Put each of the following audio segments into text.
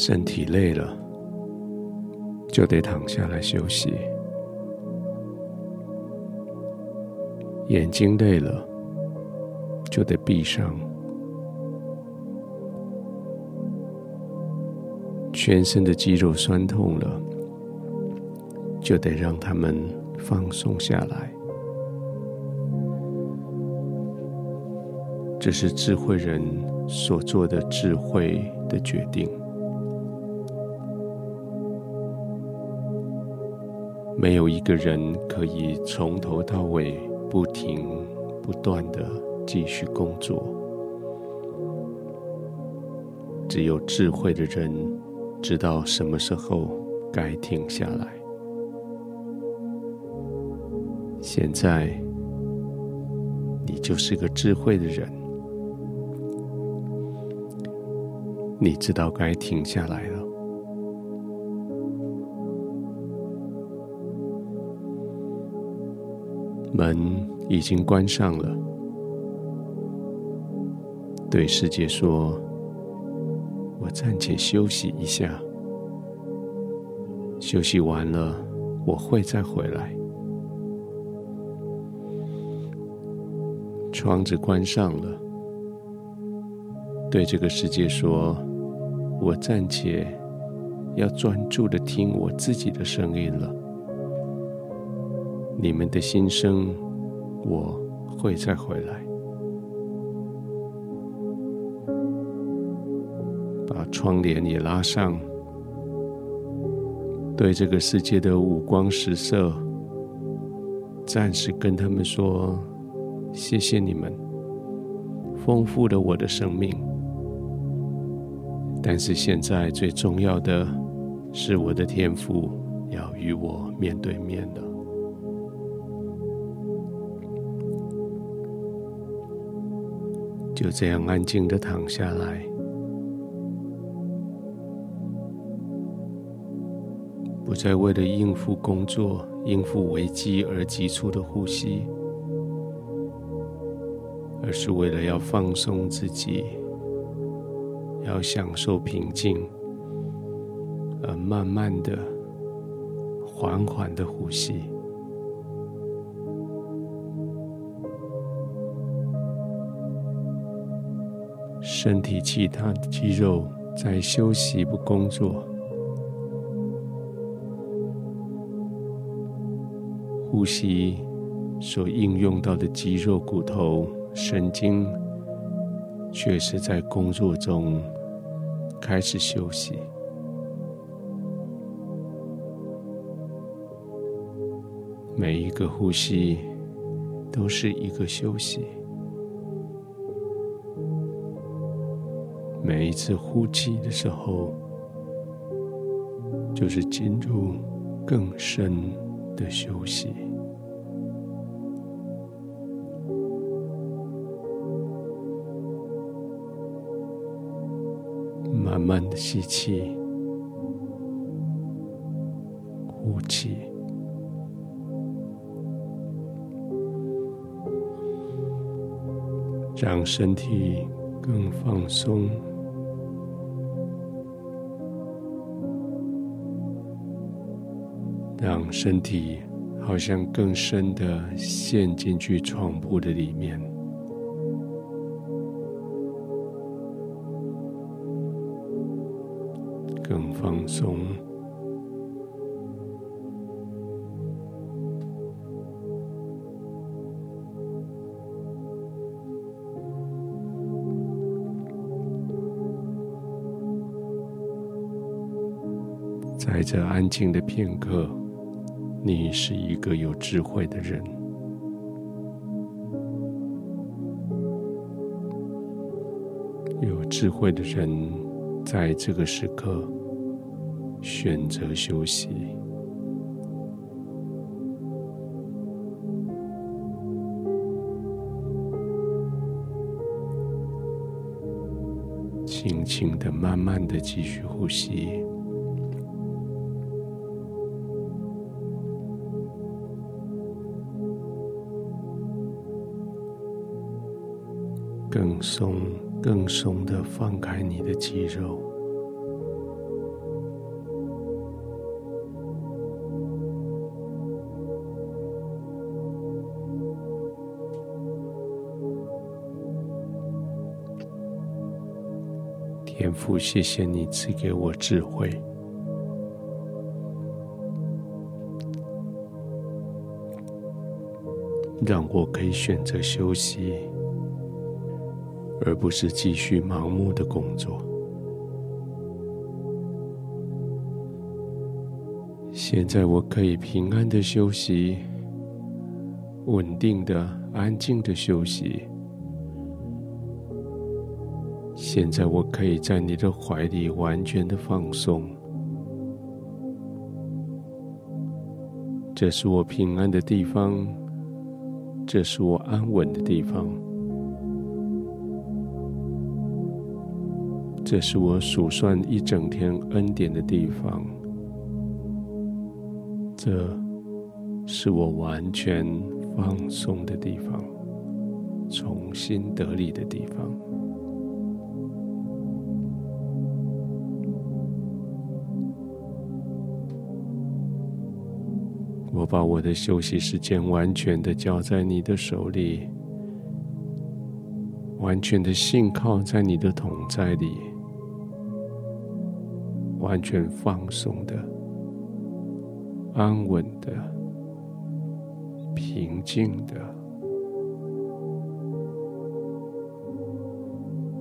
身体累了，就得躺下来休息；眼睛累了，就得闭上；全身的肌肉酸痛了，就得让他们放松下来。这是智慧人所做的智慧的决定。没有一个人可以从头到尾不停不断的继续工作，只有智慧的人知道什么时候该停下来。现在，你就是个智慧的人。你知道该停下来了。门已经关上了。对世界说：“我暂且休息一下，休息完了，我会再回来。”窗子关上了。对这个世界说。我暂且要专注的听我自己的声音了。你们的心声，我会再回来。把窗帘也拉上，对这个世界的五光十色，暂时跟他们说：谢谢你们，丰富了我的生命。但是现在最重要的是，我的天赋要与我面对面的。就这样安静的躺下来，不再为了应付工作、应付危机而急促的呼吸，而是为了要放松自己。要享受平静，而慢慢的、缓缓的呼吸，身体其他的肌肉在休息不工作，呼吸所应用到的肌肉、骨头、神经，却是在工作中。开始休息，每一个呼吸都是一个休息，每一次呼气的时候，就是进入更深的休息。慢慢的吸气，呼气，让身体更放松，让身体好像更深的陷进去床铺的里面。更放松，在这安静的片刻，你是一个有智慧的人。有智慧的人，在这个时刻。选择休息，轻轻的、慢慢的继续呼吸，更松更松的放开你的肌肉。天父，谢谢你赐给我智慧。让我可以选择休息。而不是继续盲目的工作。现在我可以平安的休息，稳定的、安静的休息。现在我可以在你的怀里完全的放松，这是我平安的地方，这是我安稳的地方，这是我数算一整天恩典的地方，这是我完全放松的地方，重新得力的地方。我把我的休息时间完全的交在你的手里，完全的信靠在你的同在里，完全放松的、安稳的、平静的，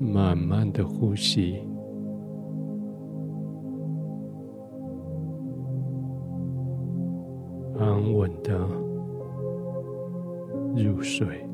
慢慢的呼吸。安稳的入睡。